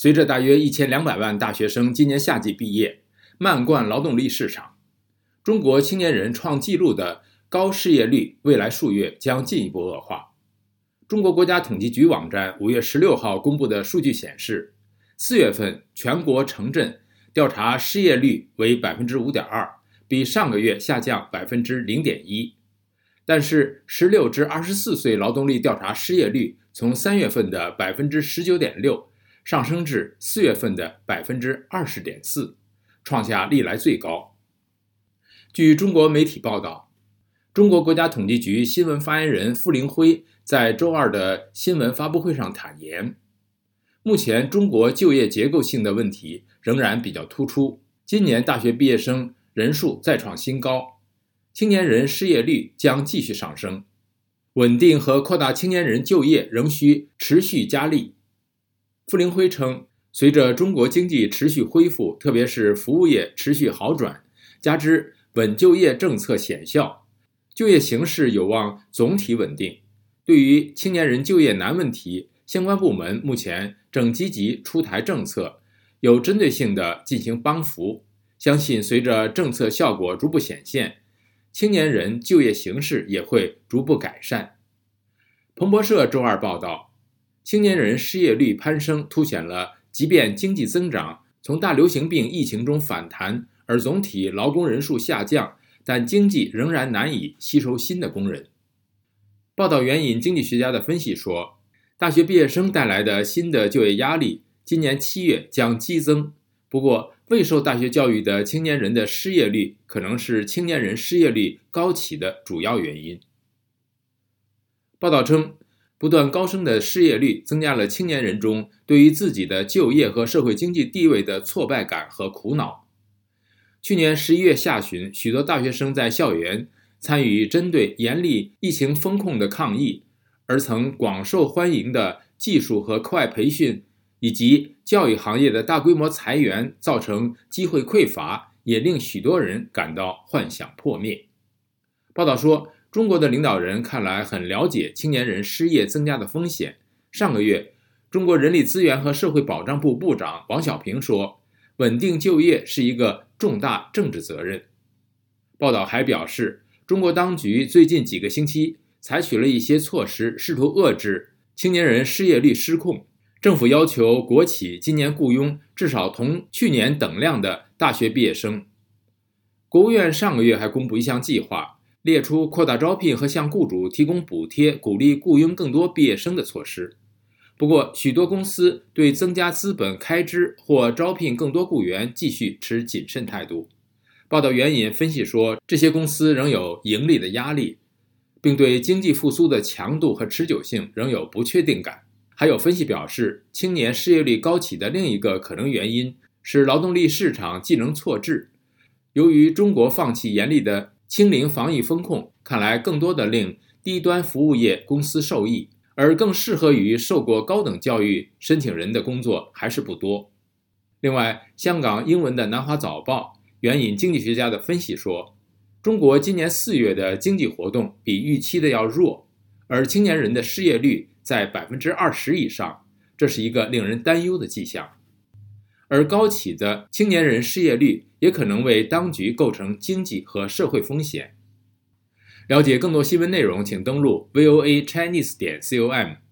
随着大约一千两百万大学生今年夏季毕业，漫灌劳动力市场，中国青年人创纪录的高失业率，未来数月将进一步恶化。中国国家统计局网站五月十六号公布的数据显示，四月份全国城镇调查失业率为百分之五点二，比上个月下降百分之零点一。但是，十六至二十四岁劳动力调查失业率从三月份的百分之十九点六上升至四月份的百分之二十点四，创下历来最高。据中国媒体报道，中国国家统计局新闻发言人傅林辉在周二的新闻发布会上坦言，目前中国就业结构性的问题仍然比较突出，今年大学毕业生人数再创新高。青年人失业率将继续上升，稳定和扩大青年人就业仍需持续加力。傅凌辉称，随着中国经济持续恢复，特别是服务业持续好转，加之稳就业政策显效，就业形势有望总体稳定。对于青年人就业难问题，相关部门目前正积极出台政策，有针对性地进行帮扶。相信随着政策效果逐步显现。青年人就业形势也会逐步改善。彭博社周二报道，青年人失业率攀升，凸显了即便经济增长从大流行病疫情中反弹，而总体劳工人数下降，但经济仍然难以吸收新的工人。报道援引经济学家的分析说，大学毕业生带来的新的就业压力，今年七月将激增。不过，未受大学教育的青年人的失业率可能是青年人失业率高企的主要原因。报道称，不断高升的失业率增加了青年人中对于自己的就业和社会经济地位的挫败感和苦恼。去年十一月下旬，许多大学生在校园参与针对严厉疫情风控的抗议，而曾广受欢迎的技术和课外培训。以及教育行业的大规模裁员造成机会匮乏，也令许多人感到幻想破灭。报道说，中国的领导人看来很了解青年人失业增加的风险。上个月，中国人力资源和社会保障部部长王小平说：“稳定就业是一个重大政治责任。”报道还表示，中国当局最近几个星期采取了一些措施，试图遏制青年人失业率失控。政府要求国企今年雇佣至少同去年等量的大学毕业生。国务院上个月还公布一项计划，列出扩大招聘和向雇主提供补贴，鼓励雇佣更多毕业生的措施。不过，许多公司对增加资本开支或招聘更多雇员继续持谨慎态度。报道援引分析说，这些公司仍有盈利的压力，并对经济复苏的强度和持久性仍有不确定感。还有分析表示，青年失业率高企的另一个可能原因是劳动力市场技能错置。由于中国放弃严厉的清零防疫风控，看来更多的令低端服务业公司受益，而更适合于受过高等教育申请人的工作还是不多。另外，香港英文的《南华早报》援引经济学家的分析说，中国今年四月的经济活动比预期的要弱，而青年人的失业率。在百分之二十以上，这是一个令人担忧的迹象。而高企的青年人失业率也可能为当局构成经济和社会风险。了解更多新闻内容，请登录 voa chinese 点 com。